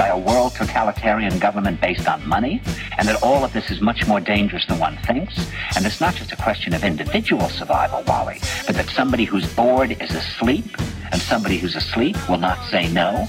by a world totalitarian government based on money, and that all of this is much more dangerous than one thinks. And it's not just a question of individual survival, Wally, but that somebody who's bored is asleep, and somebody who's asleep will not say no.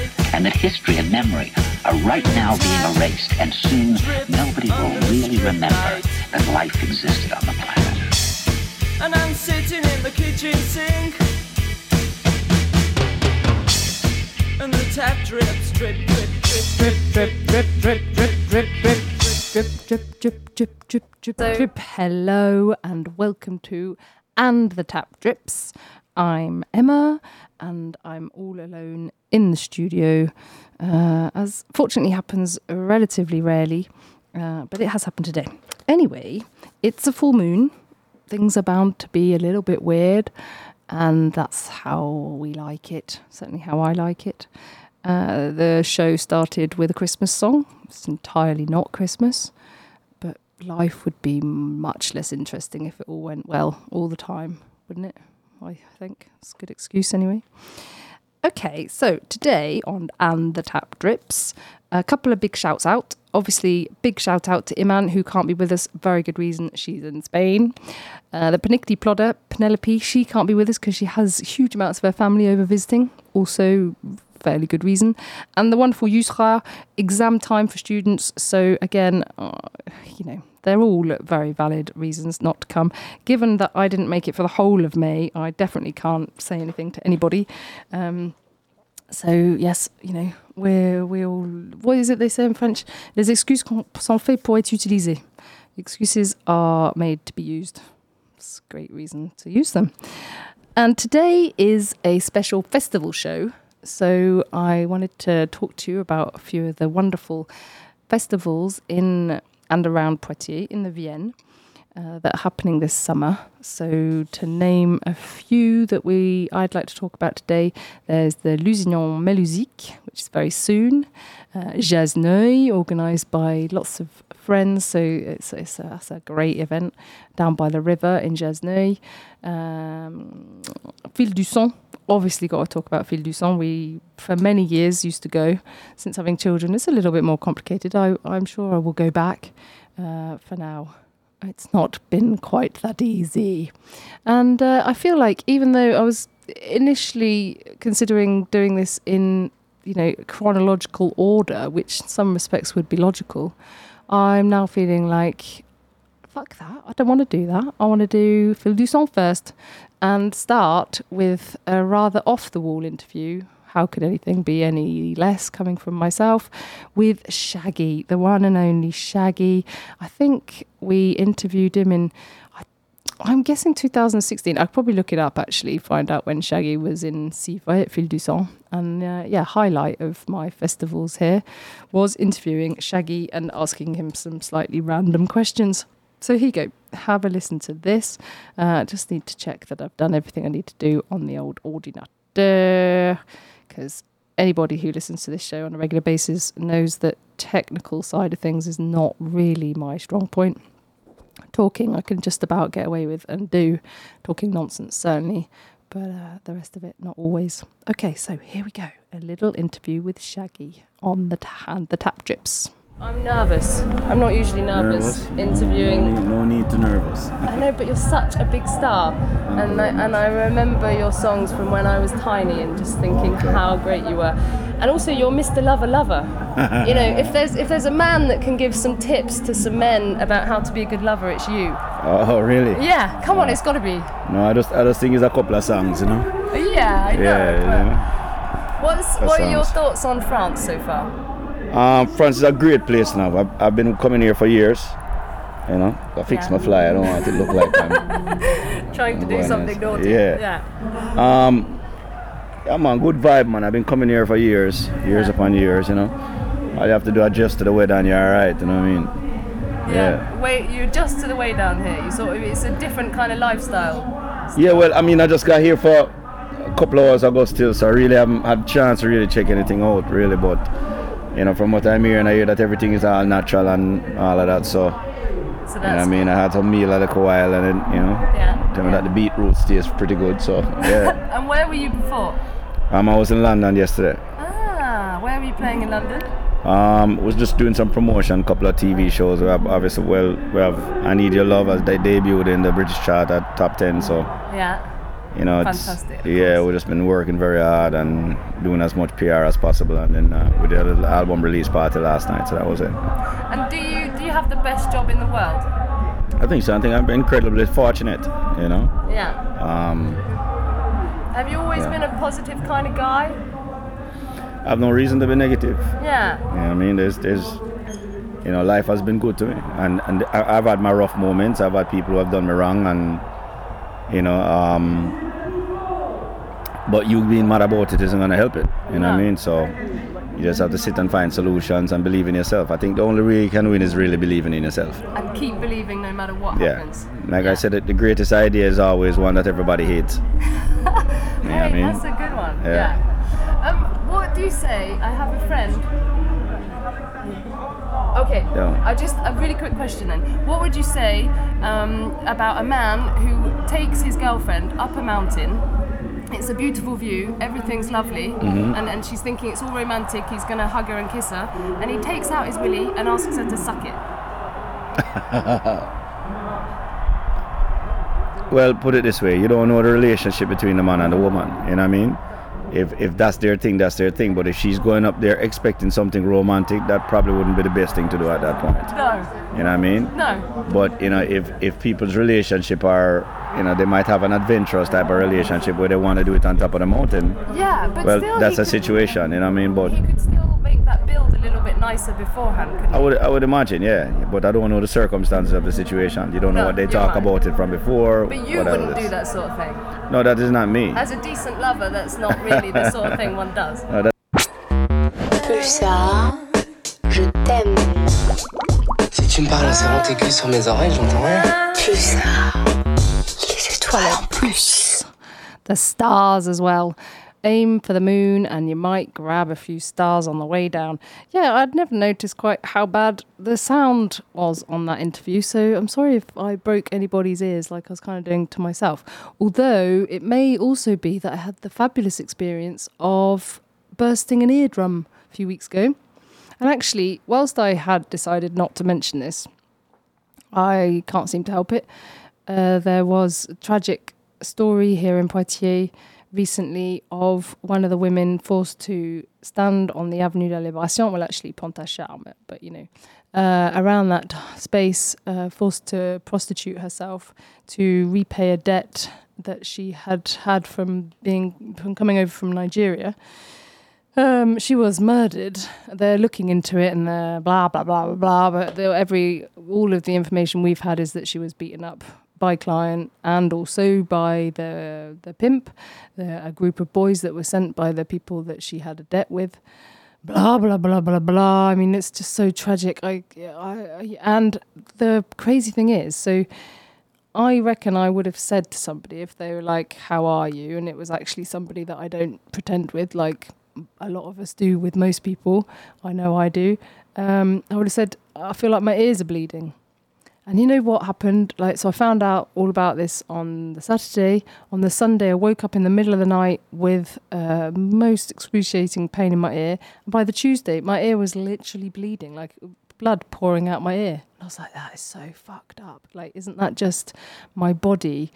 and that history and memory are right now being erased, and soon nobody will really remember that life existed on the planet. And I'm sitting in the kitchen sink. And the tap drips, drip, drip, drip, drip, drip, drip, drip, drip, drip, drip, drip, drip, drip, drip, drip, drip, drip. Hello and welcome to And the Tap Drips. I'm Emma and I'm all alone in the studio, uh, as fortunately happens relatively rarely, uh, but it has happened today. Anyway, it's a full moon. Things are bound to be a little bit weird, and that's how we like it, certainly how I like it. Uh, the show started with a Christmas song. It's entirely not Christmas, but life would be much less interesting if it all went well all the time, wouldn't it? I think it's a good excuse anyway. Okay, so today on And the Tap Drips, a couple of big shouts out. Obviously, big shout out to Iman, who can't be with us. Very good reason. She's in Spain. Uh, the Panicti plodder, Penelope, she can't be with us because she has huge amounts of her family over visiting. Also, fairly good reason. And the wonderful Yusra, exam time for students. So, again, uh, you know, they're all very valid reasons not to come. Given that I didn't make it for the whole of May, I definitely can't say anything to anybody. Um, so yes, you know, we're we all. What is it they say in French? Les excuses sont faites pour être utilisées. Excuses are made to be used. It's a great reason to use them. And today is a special festival show. So I wanted to talk to you about a few of the wonderful festivals in and around Poitiers in the Vienne uh, that are happening this summer. So to name a few that we I'd like to talk about today, there's the Lusignan Melusique, which is very soon. Uh, Jazz Neuil, organised by lots of friends, so it's, it's, a, a great event down by the river in Jazz Neuil. Um, Fil du Son, obviously got to talk about Fil du Son. We, for many years, used to go. Since having children, it's a little bit more complicated. I, I'm sure I will go back. Uh, for now, it's not been quite that easy. And uh, I feel like even though I was initially considering doing this in, you know, chronological order, which in some respects would be logical, I'm now feeling like, fuck that. I don't want to do that. I want to do Fil du Son first and start with a rather off the wall interview. How could anything be any less coming from myself with Shaggy, the one and only Shaggy? I think we interviewed him in, I, I'm guessing 2016. I'll probably look it up actually, find out when Shaggy was in Civray at Fil du. And uh, yeah, highlight of my festivals here was interviewing Shaggy and asking him some slightly random questions. So here you go. Have a listen to this. Uh, just need to check that I've done everything I need to do on the old ordinateur. Because anybody who listens to this show on a regular basis knows that technical side of things is not really my strong point. Talking, I can just about get away with and do. Talking nonsense, certainly. But uh, the rest of it, not always. Okay, so here we go. A little interview with Shaggy on the, ta- the tap drips. I'm nervous. I'm not usually nervous, interviewing. No need, no need to nervous. I know, but you're such a big star, and I, and I remember your songs from when I was tiny, and just thinking how great you were. And also, you're Mr. Lover Lover. you know, if there's if there's a man that can give some tips to some men about how to be a good lover, it's you. Oh, really? Yeah, come on, oh. it's got to be. No, I just, I just think it's a couple of songs, you know. Yeah, I know. Yeah, know. What's what are your thoughts on France so far? Um, France is a great place now. I've, I've been coming here for years. You know, I fix Yeah. my fly. I don't want it to look like I'm. Trying to do something naughty. Yeah. yeah. Um, yeah, man, good vibe, man. I've been coming here for years, years upon years. You know, all you have to do adjust to the weather, and you're all right. You know what I mean? Yeah. Wait, you adjust to the way down here. You sort of it's a different kind of lifestyle. Yeah, well, I mean, I just got here for a couple of hours ago still, so I really haven't had a chance to really check anything out, really. But you know, from what I'm hearing, I hear that everything is all natural and all of that. So, So you know I mean, I had some meal a little while, and then you know, yeah. tell me that the beetroot tastes pretty good. So, yeah. And where were you before? um, I was in London yesterday. Ah, where were you playing in London? Um, was just doing some promotion, couple of TV shows. We have obviously, well, we have I Need Your Love as they debuted in the British chart at top ten. So, Yeah. You know, it's, Fantastic, of yeah, course. we've just been working very hard and doing as much PR as possible. And then uh, we did a little album release party last night, so that was it. And do you do you have the best job in the world? I think so. I think I'm incredibly fortunate. You know, Yeah. um, Have you always Yeah. been a positive kind of guy? I have no reason to be negative. Yeah. You know I mean? There's, there's, you know, life has been good to me, and and I've had my rough moments. I've had people who have done me wrong, and you know, um, but you being mad about it isn't gonna help it. You know what I mean? So you just have to sit and find solutions and believe in yourself. I think the only way you can win is really believing in yourself. And keep believing no matter what Yeah. happens. Like Yeah. I said, the greatest idea is always one that everybody hates. you know what I mean? that's a good one. Yeah. Yeah. Um, what do you say? I have a friend. Okay. Yeah. I just a really quick question then. What would you say um, about a man who takes his girlfriend up a mountain? It's a beautiful view, everything's lovely, Mm-hmm. and, and she's thinking it's all romantic, he's gonna hug her and kiss her, and he takes out his willy and asks her to suck it. Well, put it this way: you don't know the relationship between the man and the woman. You know what I mean? If if that's their thing, that's their thing. But if she's going up there expecting something romantic, that probably wouldn't be the best thing to do at that point. No, You know what I mean? no. But you know, if if people's relationship are, you know, they might have an adventurous type of relationship where they want to do it on top of the mountain. Yeah, but Well, still that's he a could- situation. You know what I mean? But He could still make that build a little bit nicer beforehand, couldn't I he? would I would imagine, yeah. But I don't know the circumstances of the situation. You don't know what they talk right. about it from before. But you wouldn't it do that sort of thing. No, that is not me. As a decent lover, that's not really the sort of thing one does. No, Plus ça, je t'aime. Si tu me parles en serrant tes culs sur mes oreilles, j'entends rien. Plus ça, plus. The stars as well. Aim for the moon and you might grab a few stars on the way down. Yeah, I'd never noticed quite how bad the sound was on that interview, so I'm sorry if I broke anybody's ears like I was kind of doing to myself. Although it may also be that I had the fabulous experience of bursting an eardrum a few weeks ago. And actually, whilst I had decided not to mention this, I can't seem to help it. Uh, there was a tragic story here in Poitiers recently of one of the women forced to stand on the Avenue de la Libération, well, actually Pont-Achard, but you know, uh, around that space, uh, forced to prostitute herself to repay a debt that she had had from being from coming over from Nigeria. Um, she was murdered. They're looking into it and blah blah blah blah blah. But every all of the information we've had is that she was beaten up by client and also by the the pimp, the, a group of boys that were sent by the people that she had a debt with. Blah blah blah blah blah. I mean, it's just so tragic. I, I, and the crazy thing is, so I reckon I would have said to somebody if they were like, "How are you?" and it was actually somebody that I don't pretend with, like a lot of us do with most people. I know I do. Um, I would have said, "I feel like my ears are bleeding." And you know what happened? Like, so I found out all about this on the Saturday. On the Sunday, I woke up in the middle of the night with uh, most excruciating pain in my ear. And by the Tuesday, my ear was literally bleeding, like blood pouring out my ear. And I was like, that is so fucked up. Like, isn't that just my body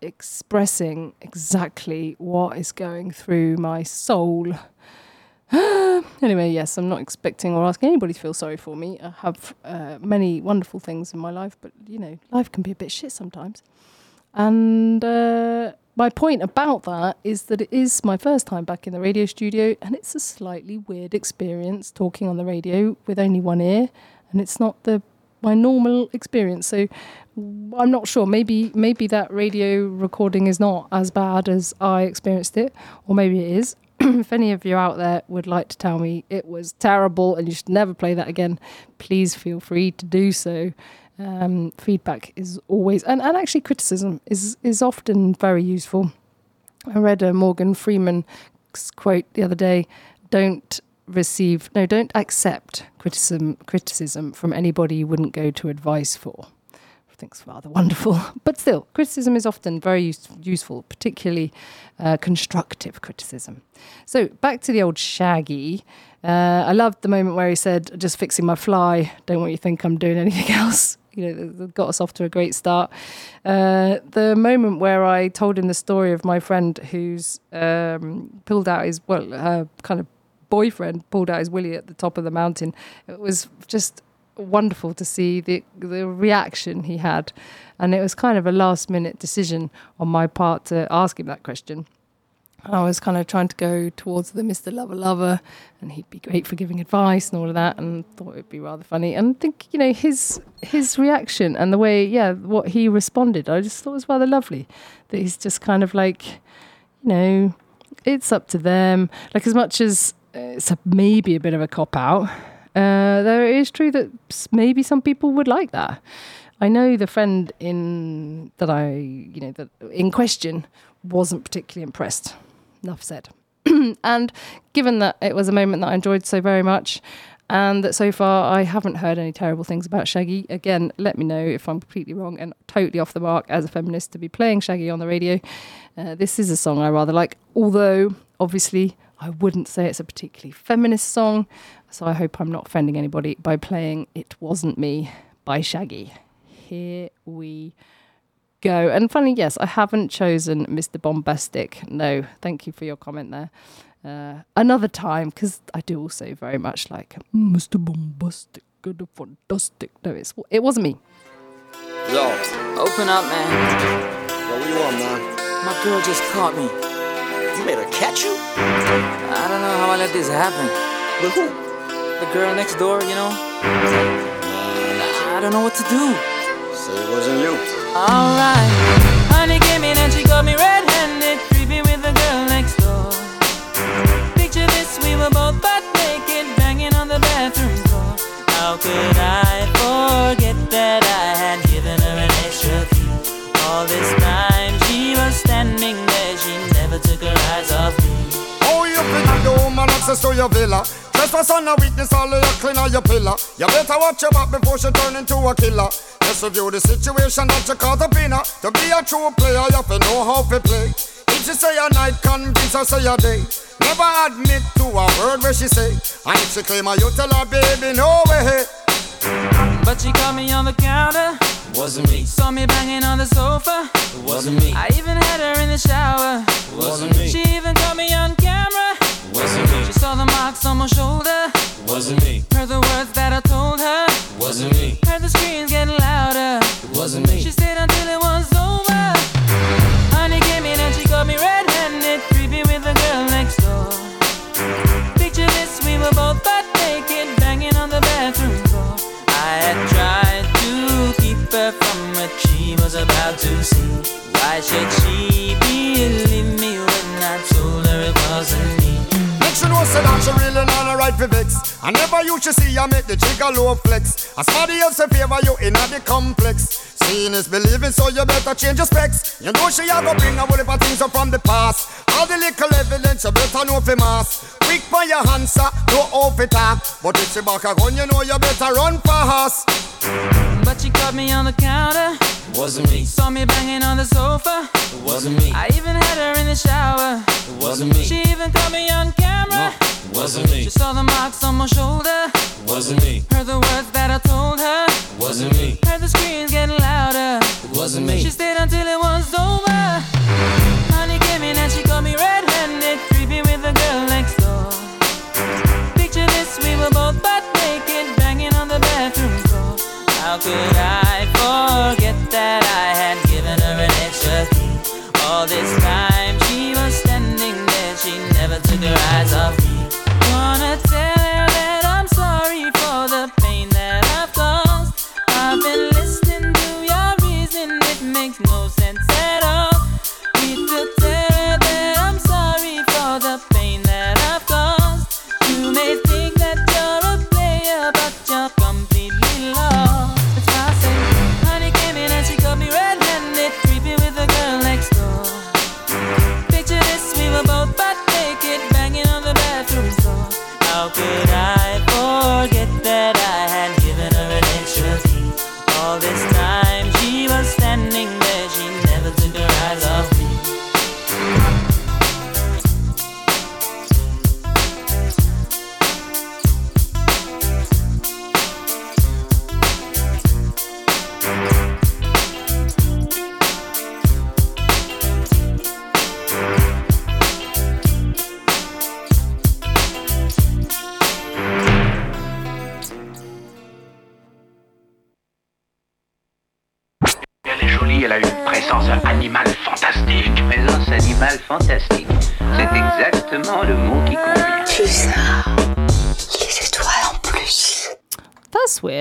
expressing exactly what is going through my soul? anyway, yes, I'm not expecting or asking anybody to feel sorry for me. I have uh, many wonderful things in my life, but you know, life can be a bit shit sometimes. And uh, my point about that is that it is my first time back in the radio studio, and it's a slightly weird experience talking on the radio with only one ear, and it's not the my normal experience. So I'm not sure. Maybe maybe that radio recording is not as bad as I experienced it, or maybe it is. if any of you out there would like to tell me it was terrible and you should never play that again, please feel free to do so. Um, feedback is always and, and actually criticism is is often very useful. I read a Morgan Freeman quote the other day: "Don't receive no, don't accept criticism criticism from anybody you wouldn't go to advice for." I think rather wonderful, but still, criticism is often very use- useful, particularly uh, constructive criticism. So back to the old Shaggy. Uh, I loved the moment where he said, "Just fixing my fly. Don't want you to think I'm doing anything else." You know, got us off to a great start. Uh, the moment where I told him the story of my friend who's um, pulled out his well, her kind of boyfriend pulled out his willy at the top of the mountain. It was just wonderful to see the the reaction he had, and it was kind of a last minute decision on my part to ask him that question. I was kind of trying to go towards the Mr. Lover Lover, and he'd be great for giving advice and all of that, and thought it'd be rather funny. And think you know his his reaction and the way, yeah, what he responded, I just thought was rather lovely. That he's just kind of like, you know, it's up to them. Like as much as uh, it's a, maybe a bit of a cop out, uh, there it is true that maybe some people would like that. I know the friend in that I, you know, that in question wasn't particularly impressed. Enough said. and given that it was a moment that I enjoyed so very much, and that so far I haven't heard any terrible things about Shaggy. Again, let me know if I'm completely wrong and totally off the mark as a feminist to be playing Shaggy on the radio. Uh, this is a song I rather like, although obviously I wouldn't say it's a particularly feminist song. So I hope I'm not offending anybody by playing It Wasn't Me by Shaggy. Here we go. And funny, yes, I haven't chosen Mr. Boombastic. No, thank you for your comment there. Uh, another time, because I do also very much like Mr. Boombastic and fantastic. No, it's, it wasn't me. Yo, open up, man. Yo, what you want, man? My girl just caught me. You made her catch you? I don't know how I let this happen. With who? The girl next door, you know? I don't know what to do. Say it wasn't you. Alright. Honey came in and she got me red handed, creepy with the girl next door. Picture this, we were both butt naked, banging on the bathroom door. How could I forget that I had given her an extra key? All this time she was standing there, she never took her eyes off me. Oh, you finna the woman access to your villa. Trespass on a witness, all of your clean on your pillar. You better watch your back before she turn into a killer. Just review the situation that you caught up in her. Uh, to be a true player, you have to know how to play. If she say a night, convince her say a day. Never admit to a word where she say. And if she claim her, you tell her, baby, no way. But she caught me on the counter. Wasn't me. Saw me banging on the sofa. Wasn't me. I even had her in the shower. Wasn't me. She even caught me on camera. Wasn't me. She saw the marks on my shoulder. Wasn't me. Heard the words that I told her. Wasn't me. Heard the screams getting louder. Wasn't me. She stayed until it was over. Honey came in and she caught me red-handed, creepy with the girl next door. Picture this, we were both butt naked, banging on the bathroom floor. I had tried to keep her from what she was about to see. Why should she she know say that she really not a right for vex. I never used to see her make the jigger low flex. As somebody else favor you in a the complex. Seeing is believing, so you better change your specs. You know she a go bring a whole heap of things up from the past. All the little evidence you better know for mass. Quick for your answer, no off it talk. But if she back a gun, you know you better run fast. But she caught me on the counter. Wasn't me. Saw me banging on the sofa. Wasn't me. I even had her in the shower. Wasn't me. She even caught me on camera. Wasn't me. She saw the marks on my shoulder. Wasn't me. Heard the words that I told her. Wasn't me. Heard the screams getting louder. Wasn't me. She stayed until it was over.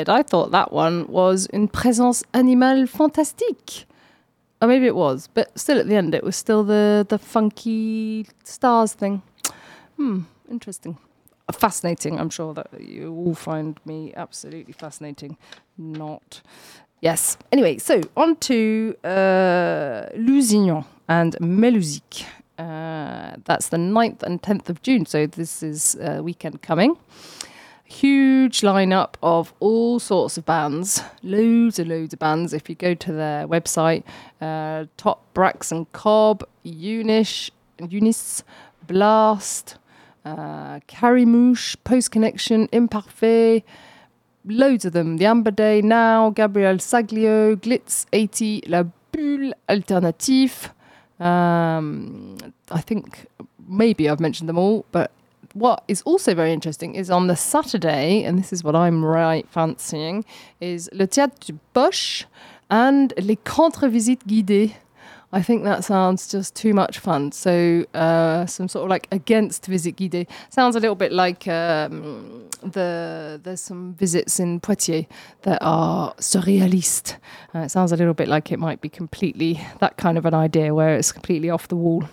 I thought that one was Une Présence Animale Fantastique. Or maybe it was, but still at the end it was still the, the funky stars thing. Hmm, interesting. Fascinating. I'm sure that you all find me absolutely fascinating. Not. Yes. Anyway, so on to uh, Lusignan and Melusique. Uh, that's the 9th and 10th of June. So this is uh, weekend coming huge lineup of all sorts of bands, loads and loads of bands. If you go to their website, uh, Top Brax and Cobb, Unish, Unis, Blast, uh, Carimouche, Post Connection, Imparfait, loads of them. The Amber Day Now, Gabriel Saglio, Glitz 80, La Bulle, Alternatif. Um, I think maybe I've mentioned them all, but what is also very interesting is on the Saturday, and this is what I'm right fancying, is Le Théâtre du Bosch and Les Contre-Visites Guidées. I think that sounds just too much fun. So uh, some sort of like against visit guidée sounds a little bit like um, the there's some visits in Poitiers that are surrealist. Uh, it sounds a little bit like it might be completely that kind of an idea where it's completely off the wall,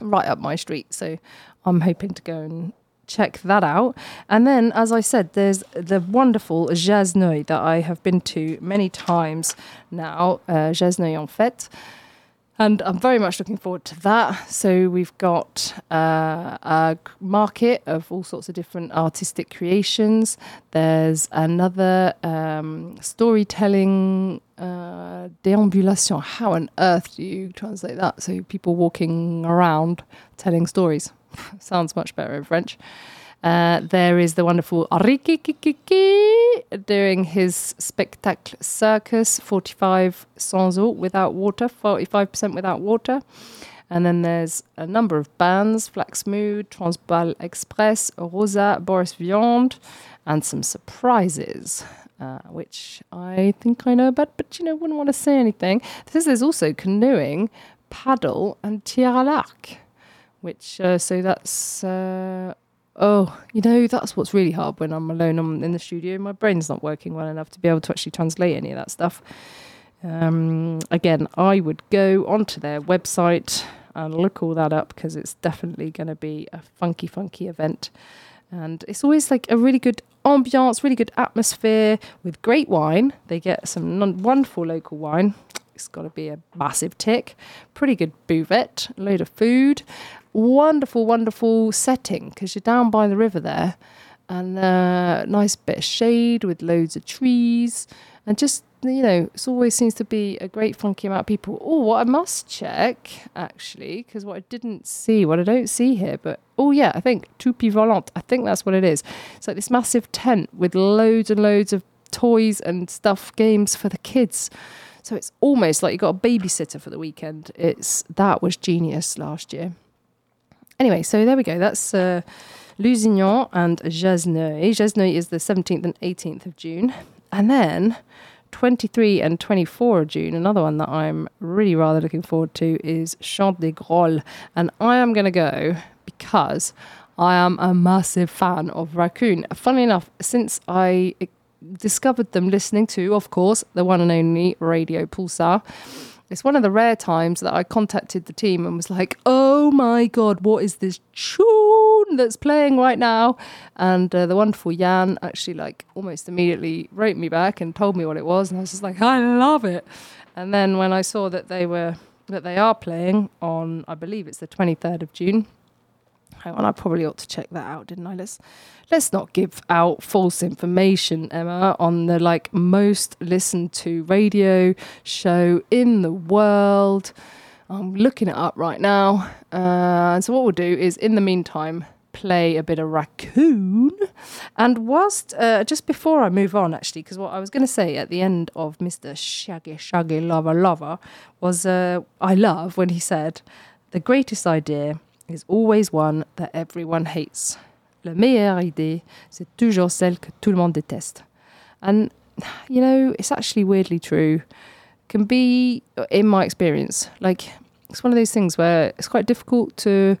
right up my street. So I'm hoping to go and check that out. And then, as I said, there's the wonderful Jazz Nuit that I have been to many times now, uh, Jazz Nuit en Fête. And I'm very much looking forward to that. So we've got uh, a market of all sorts of different artistic creations. There's another um, storytelling uh, déambulation. How on earth do you translate that? So people walking around telling stories. Sounds much better in French. Uh, there is the wonderful Arikikikiki doing his spectacle circus, 45 sans eau without water, 45% without water. And then there's a number of bands Flax Mood, Transbal Express, Rosa, Boris Viande, and some surprises, uh, which I think I know about, but you know, wouldn't want to say anything. This there's also canoeing, paddle, and tir à l'arc, which, uh, so that's. Uh, Oh, you know, that's what's really hard when I'm alone I'm in the studio. My brain's not working well enough to be able to actually translate any of that stuff. Um, again, I would go onto their website and look all that up because it's definitely going to be a funky, funky event. And it's always like a really good ambiance, really good atmosphere with great wine. They get some non- wonderful local wine. It's got to be a massive tick. Pretty good buvette, load of food. Wonderful, wonderful setting because you're down by the river there. And uh, nice bit of shade with loads of trees. And just, you know, it always seems to be a great funky amount of people. Oh, what I must check, actually, because what I didn't see, what I don't see here, but oh, yeah, I think Toupie Volante. I think that's what it is. It's like this massive tent with loads and loads of toys and stuff, games for the kids. So it's almost like you got a babysitter for the weekend. It's that was genius last year. Anyway, so there we go. That's uh, Lusignan and Jazeneuil. Jazeneuil is the 17th and 18th of June. And then 23 and 24 of June, another one that I'm really rather looking forward to is Chant des Grolles. And I am going to go because I am a massive fan of Raccoon. Funnily enough, since I discovered them listening to, of course, the one and only Radio Pulsar. It's one of the rare times that I contacted the team and was like, oh my God, what is this tune that's playing right now? And uh, the wonderful Jan actually, like, almost immediately wrote me back and told me what it was. And I was just like, I love it. And then when I saw that they were, that they are playing on, I believe it's the 23rd of June, Hang on, I probably ought to check that out, didn't I? Let's let's not give out false information, Emma, on the like most listened to radio show in the world. I'm looking it up right now. Uh, and so what we'll do is, in the meantime, play a bit of raccoon. And whilst uh, just before I move on, actually, because what I was going to say at the end of Mr. Shaggy Shaggy Lover Lover was, uh, I love when he said, the greatest idea is always one that everyone hates. La meilleure idée, c'est toujours celle que tout le monde déteste. And, you know, it's actually weirdly true. Can be, in my experience, like, it's one of those things where it's quite difficult to,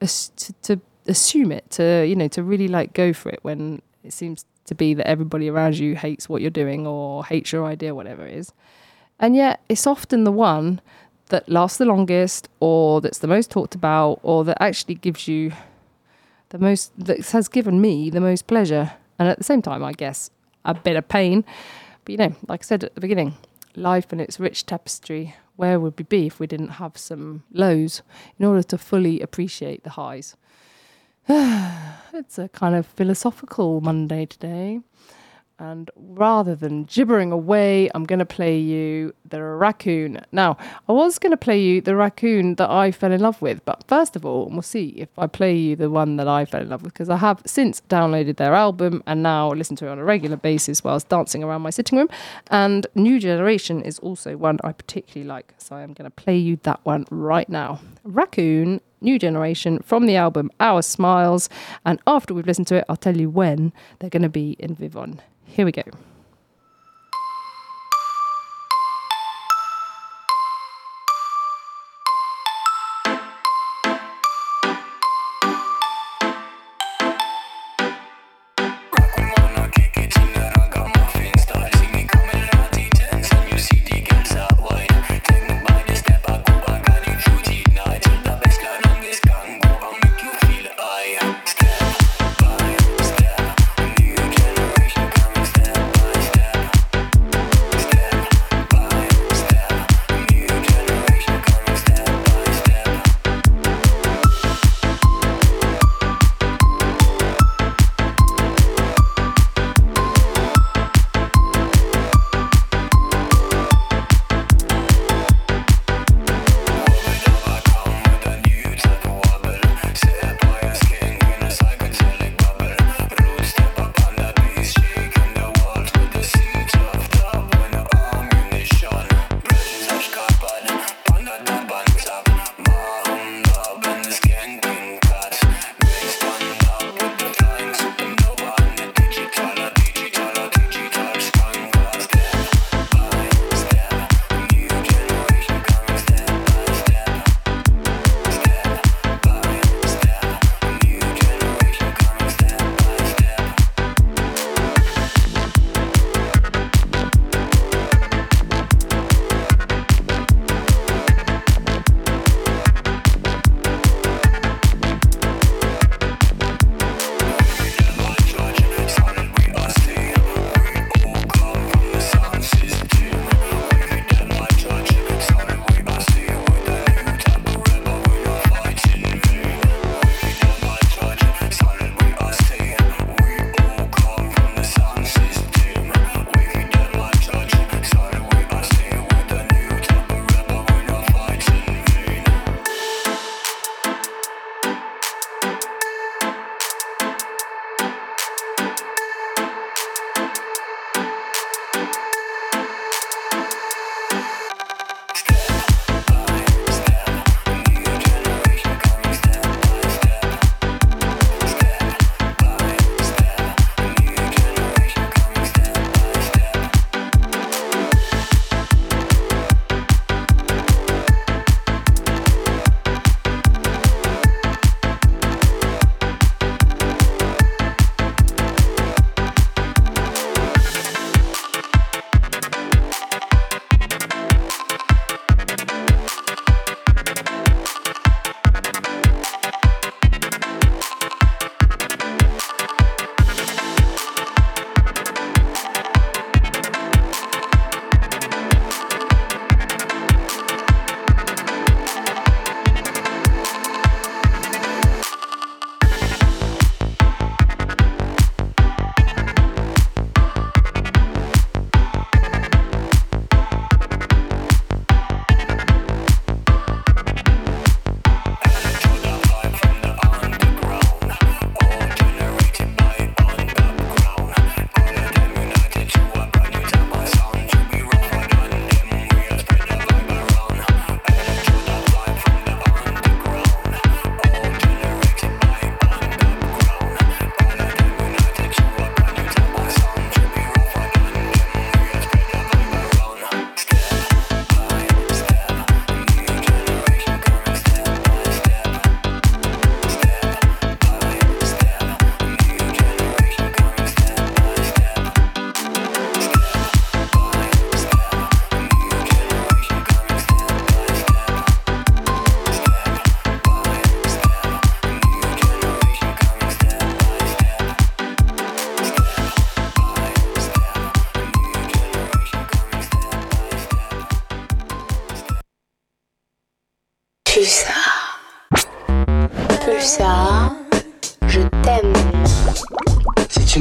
to, to assume it, to, you know, to really like go for it when it seems to be that everybody around you hates what you're doing or hates your idea, whatever it is. And yet, it's often the one that lasts the longest or that's the most talked about or that actually gives you the most that has given me the most pleasure. And at the same time i guess a bit of pain. But you know like i said at the beginning life and its rich tapestry where would we be if we didn't have some lows in order to fully appreciate the highs? It's a kind of philosophical monday today and rather than gibbering away, I'm going to play you the raccoon. Now, I was going to play you the raccoon that I fell in love with, but first of all, we'll see if I play you the one that I fell in love with, because I have since downloaded their album and now listen to it on a regular basis whilst dancing around my sitting room. And New Generation is also one I particularly like, so I'm going to play you that one right now. Raccoon New Generation from the album Our Smiles. And after we've listened to it, I'll tell you when they're going to be in Vivonne. Here we go.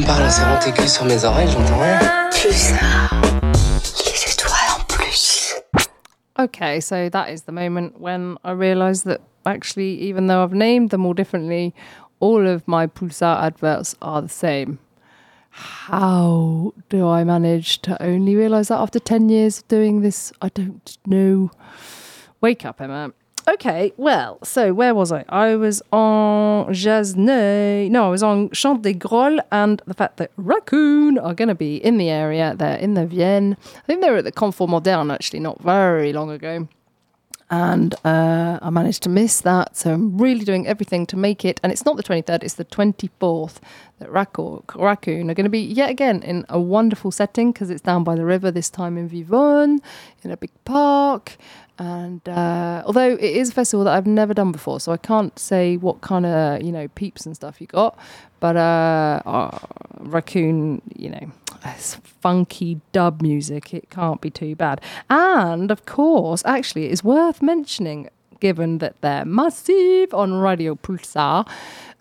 Si tu me parles en serrant tes culs sur mes oreilles, j'entends rien. Pulsar, les étoiles en plus. Okay, so that is the moment when I realised that actually, even though I've named them all differently, all of my Pulsar adverts are the same. How do I manage to only realise that after 10 years of doing this? I don't know. Wake up, Emma. Okay, well, so where was I? I was on Jasnay. No, I was on Chant des Grolles and the fact that Raccoon are going to be in the area. They're in the Vienne. I think they were at the Confort Moderne actually, not very long ago and uh, I managed to miss that. So I'm really doing everything to make it. And it's not the 23rd, it's the 24th that Racco- Raccoon are going to be yet again in a wonderful setting because it's down by the river, this time in Vivonne, in a big park. And uh, although it is a festival that I've never done before, so I can't say what kind of, you know, peeps and stuff you got. But uh, uh, Raccoon, you know, it's funky dub music. It can't be too bad. And of course, actually, it is worth mentioning, given that they're massive on Radio Pulsar,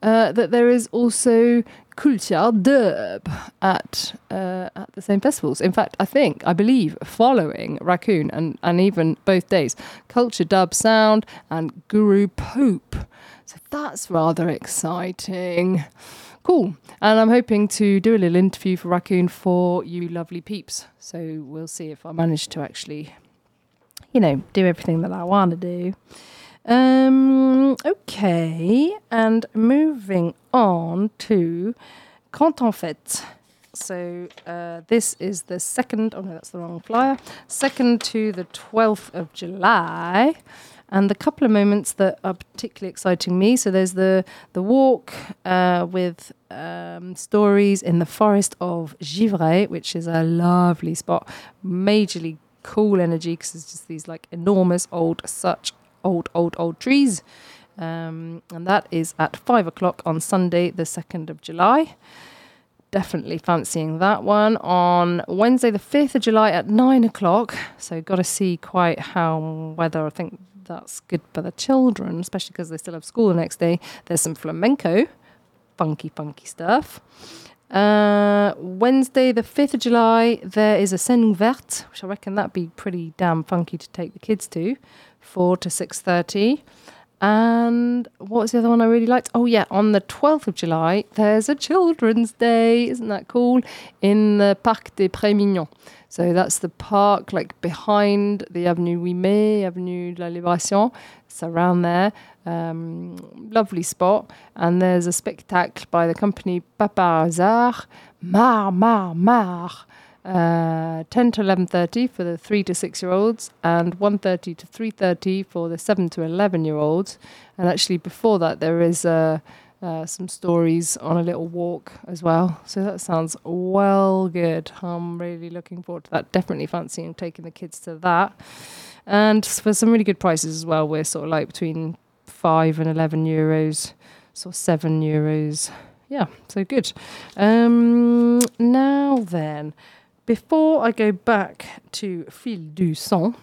uh, that there is also Culture Dub at uh, at the same festivals. In fact, I think, I believe, following Raccoon and, and even both days, Culture Dub Sound and Guru Pope. So that's rather exciting. Cool. And I'm hoping to do a little interview for Raccoon for you lovely peeps. So we'll see if I manage to actually, you know, do everything that I want to do. Um, okay. And moving on to Canton Fête. So uh, this is the second, oh no, that's the wrong flyer. Second to the 12th of July. And the couple of moments that are particularly exciting me. So there's the the walk uh, with um, stories in the forest of Givray, which is a lovely spot, majorly cool energy because it's just these like enormous old, such old, old, old trees. Um, and that is at five o'clock on Sunday, the 2nd of July. Definitely fancying that one. On Wednesday, the 5th of July at nine o'clock. So, got to see quite how weather, I think that's good for the children, especially because they still have school the next day. There's some flamenco, funky, funky stuff. Uh, Wednesday, the 5th of July, there is a scène verte, which I reckon that'd be pretty damn funky to take the kids to, 4 to 6.30. And what was the other one I really liked? Oh, yeah, on the 12th of July, there's a Children's Day. Isn't that cool? In the Parc des Prés Mignons. So that's the park like behind the Avenue Ouimet, Avenue de la Libération. It's around there. Um, lovely spot. And there's a spectacle by the company Papa Hazard, Mar, Mar, Mar. Uh, 10 to 11.30 for the 3 to 6 year olds and 1.30 to 3.30 for the 7 to 11 year olds. And actually before that there is uh, uh, some stories on a little walk as well. So that sounds well good. I'm really looking forward to that. Definitely fancying taking the kids to that. And for some really good prices as well we're sort of like between 5 and 11 euros so 7 euros. Yeah so good. Um, now then before I go back to Fil du Son,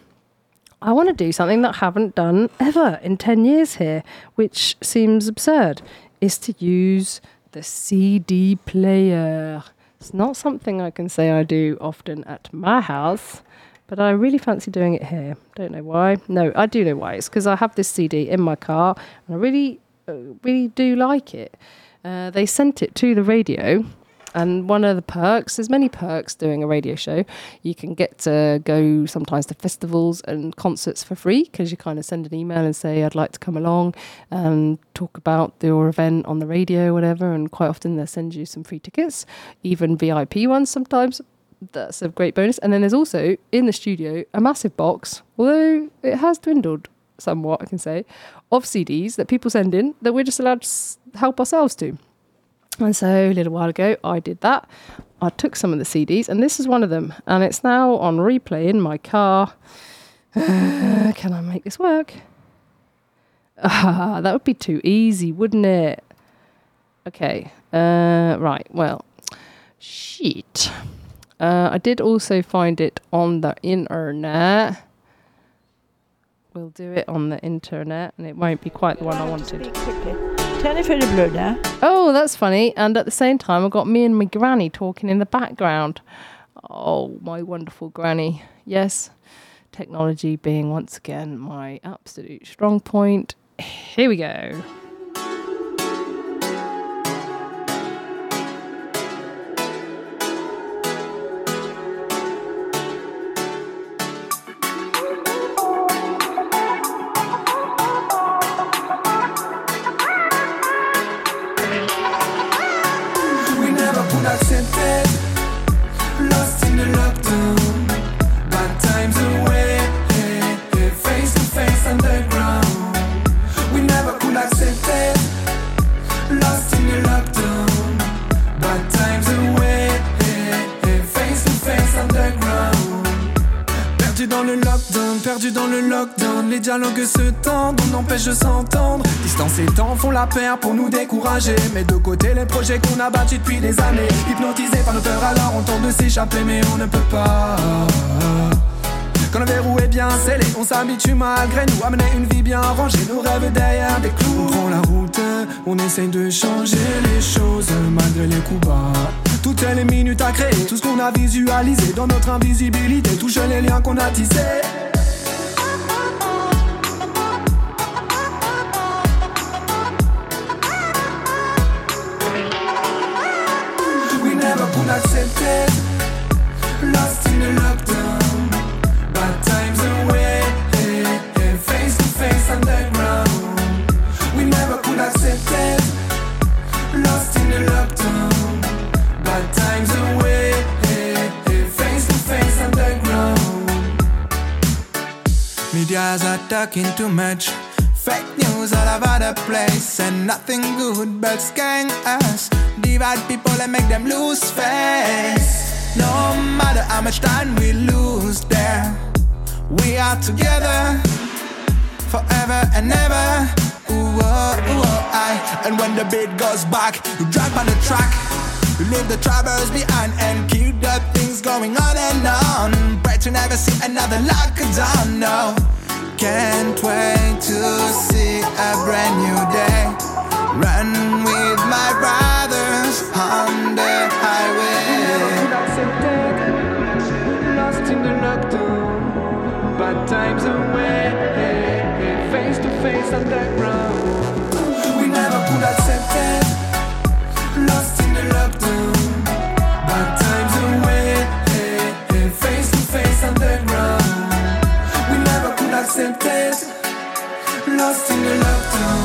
I want to do something that I haven't done ever in 10 years here, which seems absurd, is to use the CD player. It's not something I can say I do often at my house, but I really fancy doing it here. Don't know why. No, I do know why. It's because I have this CD in my car and I really, uh, really do like it. Uh, they sent it to the radio and one of the perks, there's many perks doing a radio show. You can get to go sometimes to festivals and concerts for free because you kind of send an email and say, I'd like to come along and talk about your event on the radio, whatever. And quite often they'll send you some free tickets, even VIP ones sometimes. That's a great bonus. And then there's also in the studio a massive box, although it has dwindled somewhat, I can say, of CDs that people send in that we're just allowed to help ourselves to. And so a little while ago, I did that. I took some of the CDs, and this is one of them. And it's now on replay in my car. Can I make this work? That would be too easy, wouldn't it? Okay. Uh, right. Well, shit. Uh, I did also find it on the internet. We'll do it on the internet, and it won't be quite the one I wanted. Blöda. Oh, that's funny. And at the same time, I've got me and my granny talking in the background. Oh, my wonderful granny. Yes, technology being once again my absolute strong point. Here we go. Les dialogues se tendent, on empêche de s'entendre. Distance et temps font la paire pour nous décourager. Mais de côté, les projets qu'on a bâtis depuis des années. Hypnotisés par nos peurs, alors on tente de s'échapper, mais on ne peut pas. Quand le verrou est bien scellé, on s'habitue malgré nous à mener une vie bien rangée. Nos rêves derrière des clous. On prend la route, on essaye de changer les choses malgré les coups bas. Toutes les minutes à créer, tout ce qu'on a visualisé dans notre invisibilité touche les liens qu'on a tissés. Talking too much. Fake news all over the place, and nothing good but scan us. Divide people and make them lose face. No matter how much time we lose there, we are together forever and ever. Ooh, oh, ooh, oh, I. And when the beat goes back, you drive on the track. You leave the troubles behind and keep the things going on and on. Pray to never see another lockdown, no. Can't wait to see a brand new day. Run with my brothers never could accept it. Lost in the lockdown.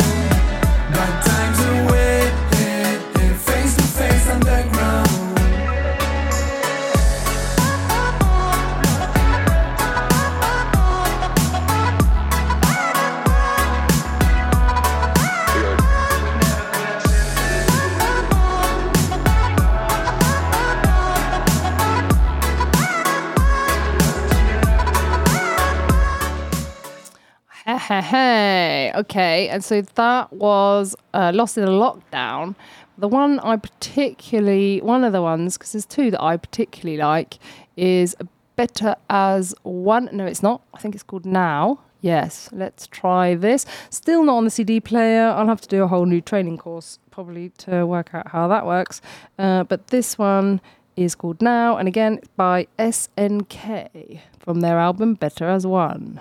Hey, hey. Okay, and so that was uh, Lost in a Lockdown. The one I particularly, one of the ones, because there's two that I particularly like, is Better as One. No, it's not. I think it's called Now. Yes, let's try this. Still not on the CD player. I'll have to do a whole new training course probably to work out how that works. Uh, but this one is called Now, and again, it's by SNK from their album Better as One.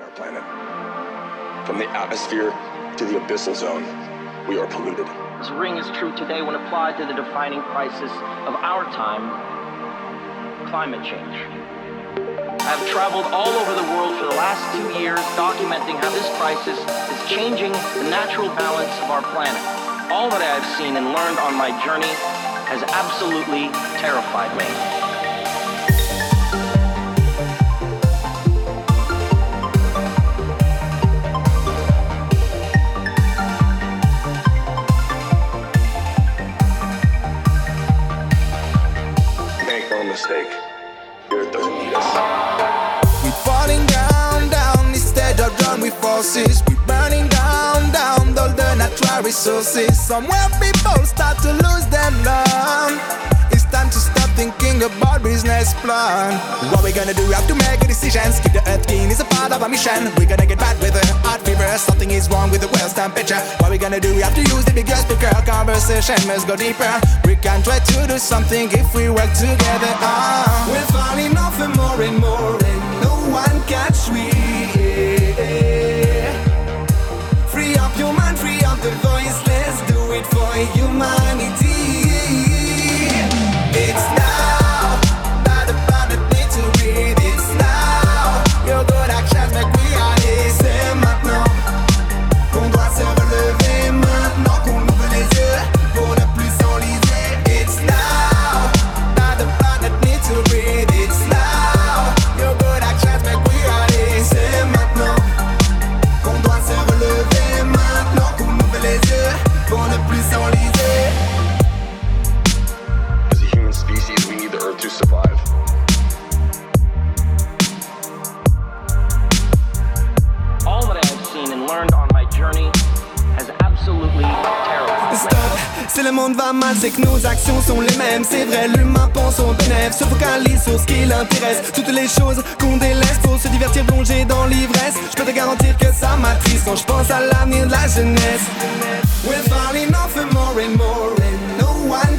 Our planet. From the atmosphere to the abyssal zone, we are polluted. This ring is true today when applied to the defining crisis of our time climate change. I have traveled all over the world for the last two years documenting how this crisis is changing the natural balance of our planet. All that I have seen and learned on my journey has absolutely terrified me. Mistake, Earth doesn't need us. We falling down, down instead of run with forces. We're burning down, down all the natural resources. Somewhere people start to lose them love. It's time to stop thinking about business plan. What we gonna do? We have to make a decision. Keep the earth clean is a part of our mission. We're gonna get bad with the heart fever. Something is wrong with the world's temperature. What we gonna do? We have to use the biggest speaker. Conversation must go deeper. We can try to do something if we work together. Ah. We're falling off and more and more, and no one catch we. Free up your mind, free up the voice. Let's do it for. It's sont les mêmes. C'est vrai, l'humain pense au bénéfice, se focalise sur ce qui l'intéresse. Toutes les choses qu'on délaisse pour se divertir, plonger dans l'ivresse. Je peux te garantir que ça m'attriste quand je pense à l'avenir de la jeunesse. We're falling off more and more, and no one.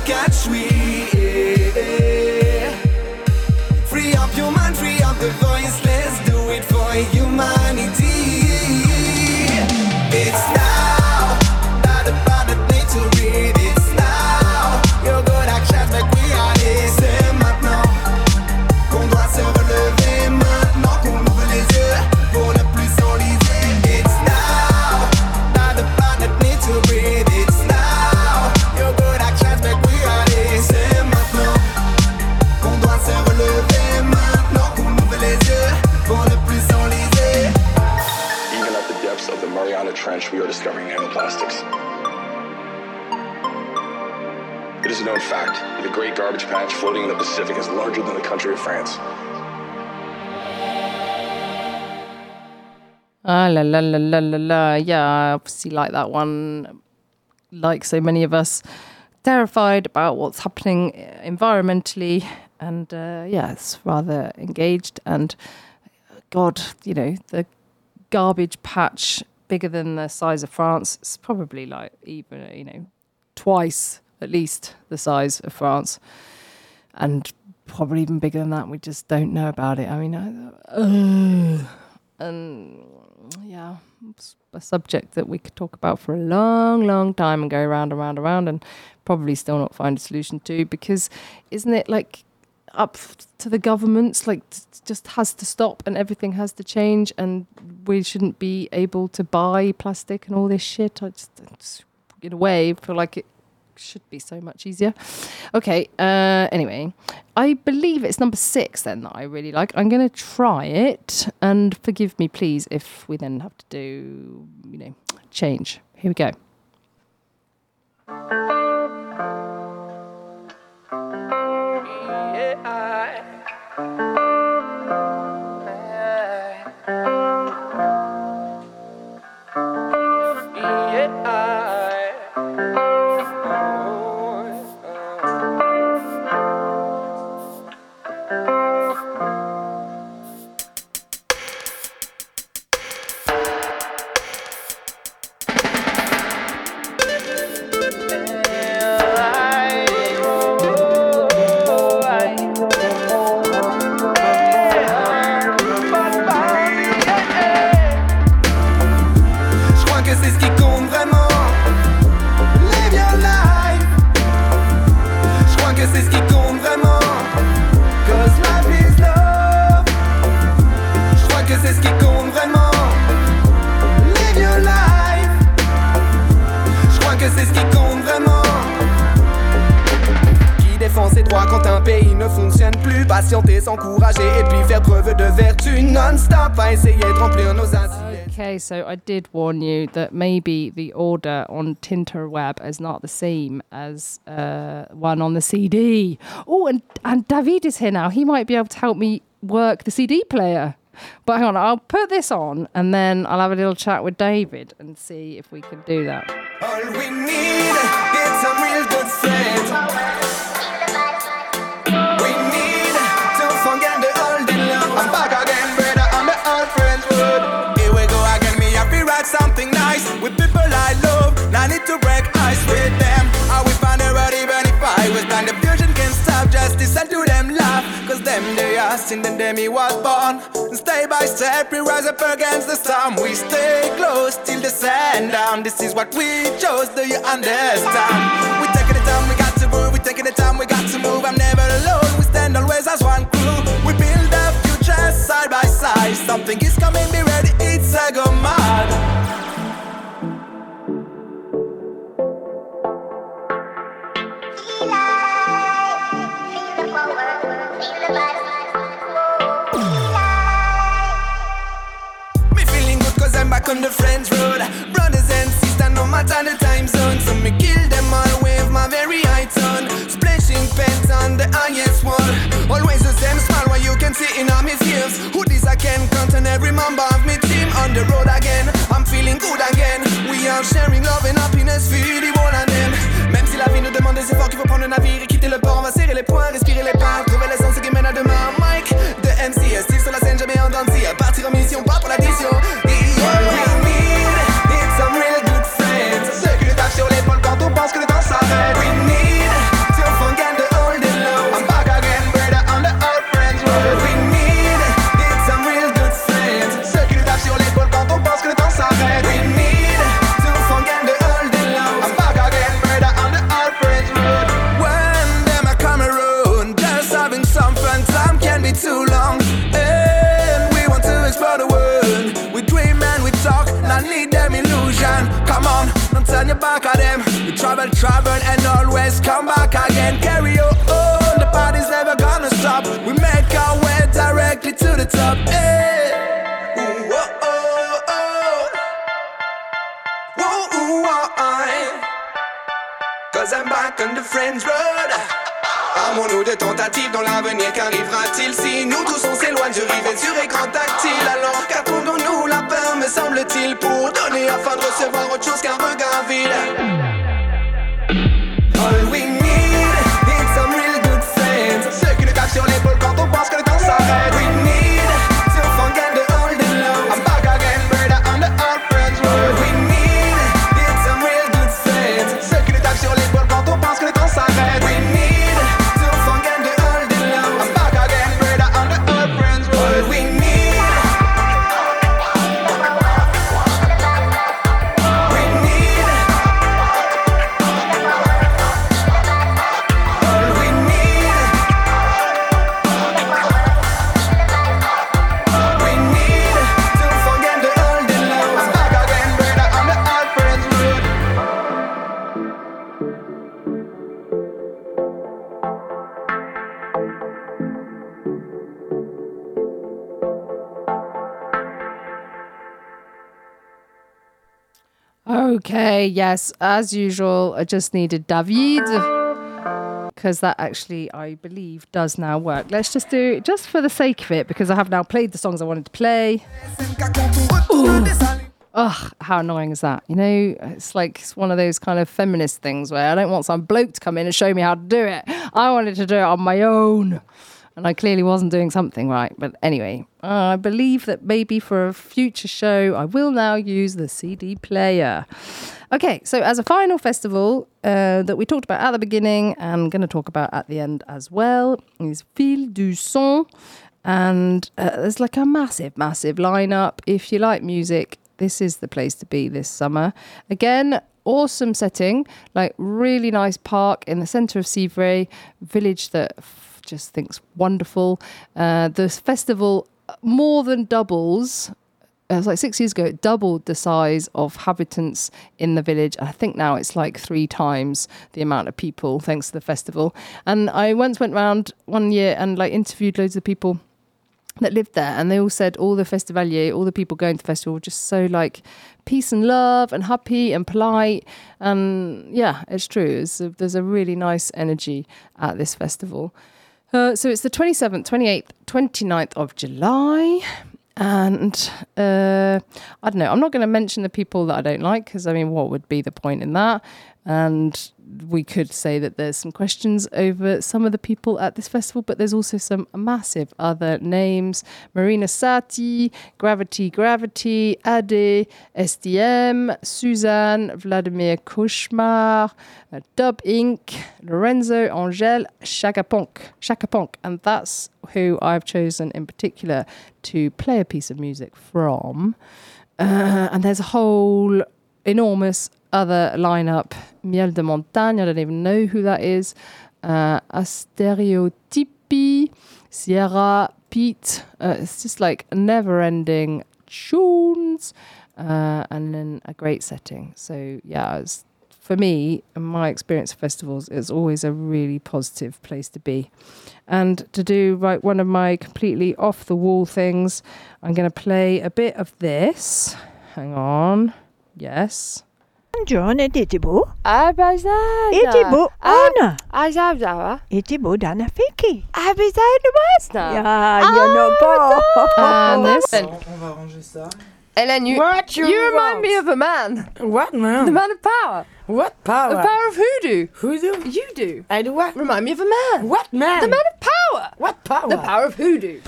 Of the Mariana Trench, we are discovering nanoplastics. It is a known fact that the Great Garbage Patch floating in the Pacific is larger than the country of France. Ah, la la la la la la. Yeah, I obviously like that one. Like so many of us, terrified about what's happening environmentally, and uh, yeah, it's rather engaged. And God, you know, the garbage patch bigger than the size of France. It's probably like even you know twice at least the size of France, and probably even bigger than that. We just don't know about it. I mean, uh, and yeah, a subject that we could talk about for a long, long time and go around and round and round and probably still not find a solution to because isn't it like up to the governments like just has to stop and everything has to change and we shouldn't be able to buy plastic and all this shit. I just, I just in a way feel like it should be so much easier. Okay uh anyway i believe it's number six then that i really like. I'm gonna try it and forgive me please if we then have to do you know change. Here we go so I did warn you that maybe the order on Tinterweb is not the same as uh, one on the CD. Oh, and, and David is here now. He might be able to help me work the CD player. But hang on, I'll put this on and then I'll have a little chat with David and see if we can do that. Are sin, then them was born. Stay by step, we rise up against the storm. We stay close till the sand down. This is what we chose, do you understand? We taking the time, we got to move. We taking the time, we got to move. I'm never alone, we stand always as one crew. We build a future side by side. Something is coming, be ready, on the highest wall. Always the same smile when you can see in all his ears. Who this count on every member of me team on the road again? I'm feeling good again. We are sharing love and happiness for the one and them. Même si la vie nous demande des efforts qu'il faut prendre le navire et quitter le port, on va serrer les poings, respirer les pas, travel, and always come back again. Carry on, the party's never gonna stop. We make our way directly to the top. Ooh, oh, oh, oh. Cause I'm back on the Friends Road. Avons-nous de tentatives dans l'avenir Qu'arrivera-t-il si nous tous on s'éloigne? Du rivet sur écran tactile Alors qu'attendons-nous? La peur me semble-t-il Pour donner afin de recevoir autre chose qu'un regard vide Yes, as usual, I just needed David because that actually, I believe, does now work. Let's just do it just for the sake of it because I have now played the songs I wanted to play. Ugh, how annoying is that? You know, it's like it's one of those kind of feminist things where I don't want some bloke to come in and show me how to do it. I wanted to do it on my own. And I clearly wasn't doing something right. But anyway, uh, I believe that maybe for a future show, I will now use the CD player. Okay, so as a final festival uh, that we talked about at the beginning and going to talk about at the end as well is Fil du Son. And uh, there's like a massive, massive lineup. If you like music, this is the place to be this summer. Again, awesome setting, like really nice park in the center of Civray, village that just thinks wonderful. Uh, the festival more than doubles. It was like six years ago, it doubled the size of habitants in the village. I think now it's like three times the amount of people thanks to the festival. And I once went round one year and like interviewed loads of people that lived there and they all said all the festivalier all the people going to the festival were just so like peace and love and happy and polite and yeah it's true it's a, there's a really nice energy at this festival uh, so it's the 27th 28th 29th of july and uh, I don't know. I'm not going to mention the people that I don't like because I mean, what would be the point in that? And we could say that there's some questions over some of the people at this festival, but there's also some massive other names Marina Sati, Gravity Gravity, Ade, SDM, Suzane, Vladimir Cauchemar, uh, Dub Inc., Lorenzo Angel, Shaka Ponk. Shaka Ponk. And that's who I've chosen in particular to play a piece of music from. Uh, and there's a whole enormous other lineup. Miel de Montagne, I don't even know who that is. Uh, Astéréotypie, Sierra, Pete. Uh, it's just like never ending tunes uh, and then a great setting. So, yeah, for me, my experience of festivals, it's always a really positive place to be. And to do like one of my completely off the wall things, I'm going to play a bit of this. Hang on. Yes. John était beau. Abazada. Était beau. Anna. Azabzava. Était beau d'Anna Fiki. Abazada Basta. Ya, ya no ah, pas. Ah, on va ranger ça. Ellen, you, What you you remind me of a man. What man? The man of power. What power? The power of hoodoo. Hoodoo? You do. I do what? Remind me of a man. What man? The man of power. What power? The power of hoodoo.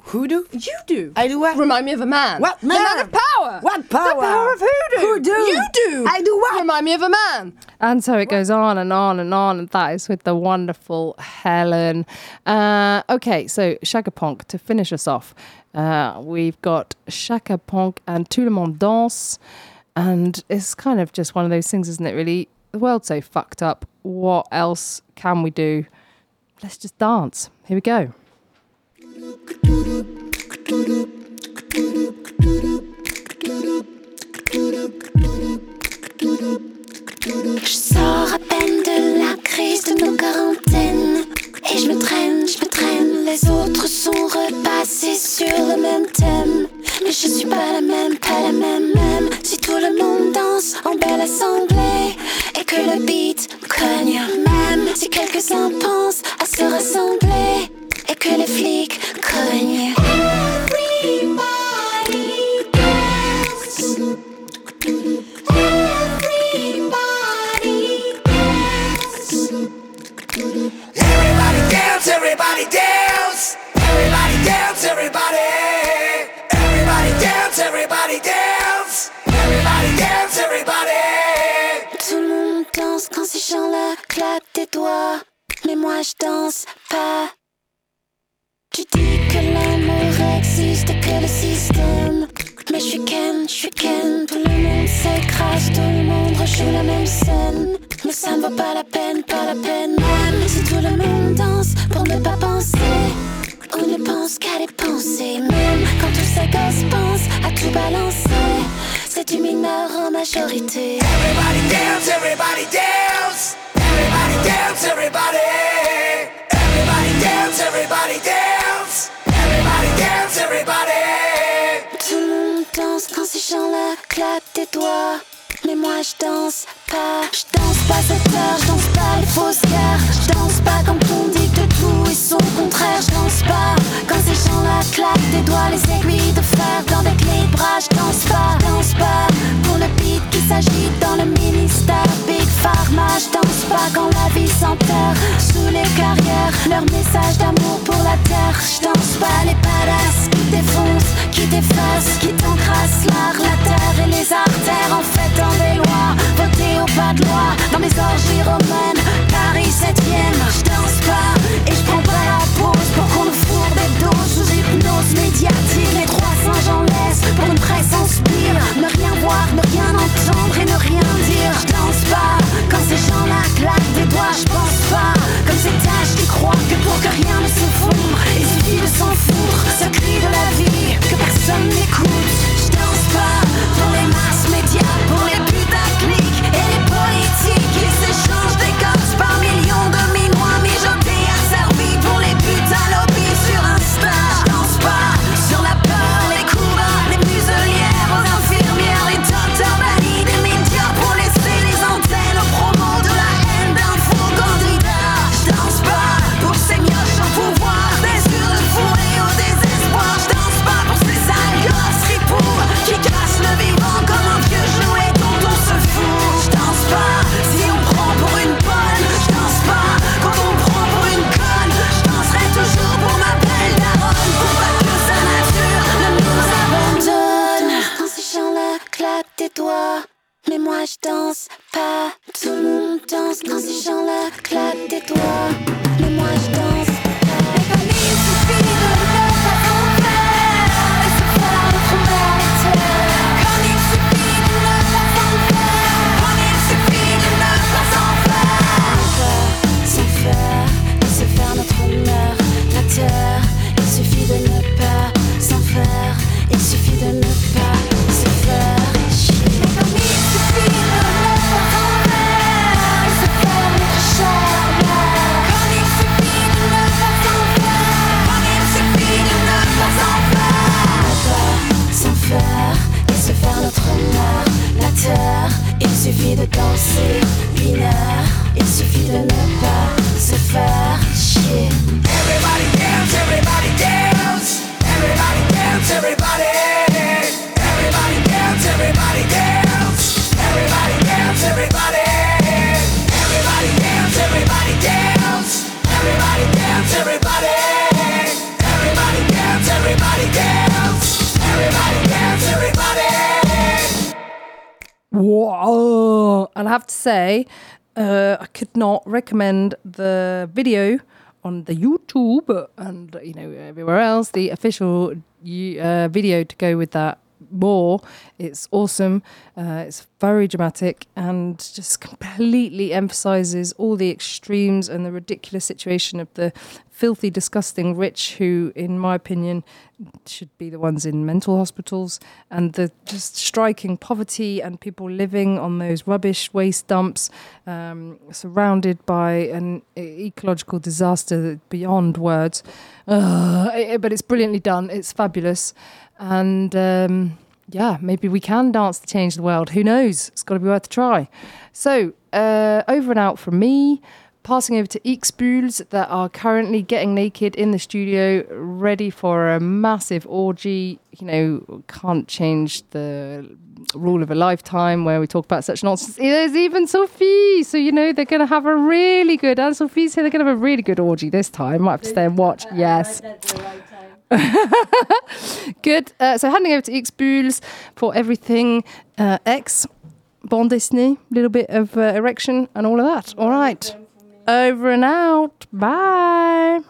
Hoodoo? You do. I do what? Remind me of a man. What man? The man man? of power. What power? The power of hoodoo. Hoodoo. You do. I do what? Remind me of a man. And so it goes on and on and on, and that is with the wonderful Helen. Uh, okay, so Shaka Ponk to finish us off. Uh, we've got Shaka Ponk and Tout le monde danse, and it's kind of just one of those things, isn't it? Really, the world's so fucked up. What else can we do? Let's just dance. Here we go. Je sors à peine de la crise de nos quarantaines. Et je me traîne, je me traîne. Les autres sont repassés sur le même thème. Mais je suis pas la même, pas la même, même. Si tout le monde danse en belle assemblée. Et que le beat cogne. Même si quelques-uns pensent à se rassembler. Et que les flics cognent. Everybody dance. Everybody dance, everybody. Everybody dance, everybody dance. Everybody dance, everybody. Tout le monde danse quand ces gens-là claquent des doigts. Mais moi je danse pas. Tu dis que l'amour existe que le système. Mais je suis Ken, je suis Ken. Tout le monde s'écrase, tout le monde rejoue la même scène. Mais ça ne vaut pas la peine, pas la peine. Même si tout le monde danse pour ne pas penser. On ne pense qu'à dépenser. Même quand tous ces gosses pensent à tout balancer. C'est du mineur en majorité. Everybody dance, everybody dance. Everybody dance, everybody. Everybody dance, everybody dance. Everybody dance, everybody. Tout le monde danse quand ces gens-là claquent des doigts. Mais moi je danse pas. Je danse pas cette heure, je danse pas les fausses guerres. Je danse pas quand on dit que tout est son contraire. Je danse pas quand ces gens-là claquent des doigts. Les aiguilles de fer dans des clés de bras. Je danse pas, danse pas pour le beat qui s'agite dans le ministère. Big Pharma, je danse pas quand la vie s'enterre sous les carrières. Leur message d'amour pour la terre. Je danse pas les badass qui défoncent, qui défacent, qui t'encrassent l'art, la terre et les artères. En fait, dans des lois, pas de loi. Dans mes orgies romaines, Paris 7ème. Je danse pas et je prends pas la pause pour qu'on nous fourre des doses sous hypnose médiatique. Les 300 j'en laisse pour une presse en spire. Ne rien voir, ne rien entendre et ne rien dire. Je danse pas quand ces gens-là claquent des doigts. Je pense pas comme ces tâches qui croient que pour que rien ne s'effondre, il suffit de s'en foutre. Ce cri de la vie que personne n'écoute. Whoa! And I have to say, uh, I could not recommend the video on the YouTube and you know everywhere else the official uh, video to go with that more. It's awesome. Uh, it's very dramatic and just completely emphasizes all the extremes and the ridiculous situation of the filthy, disgusting rich who, in my opinion, should be the ones in mental hospitals and the just striking poverty and people living on those rubbish waste dumps um, surrounded by an ecological disaster beyond words uh, but it's brilliantly done it's fabulous and um, yeah maybe we can dance to change the world who knows it's got to be worth a try so uh, over and out from me passing over to Ixbules that are currently getting naked in the studio, ready for a massive orgy. You know, can't change the rule of a lifetime where we talk about such nonsense. There's even Sophie, so you know they're going to have a really good. And Sophie's here, they're going to have a really good orgy this time. Might have to stay and watch. Yes. Good. Uh, so handing over to X Ixbules for everything uh, X, Bond Disney, little bit of uh, erection and all of that. All right. Over and out. Bye.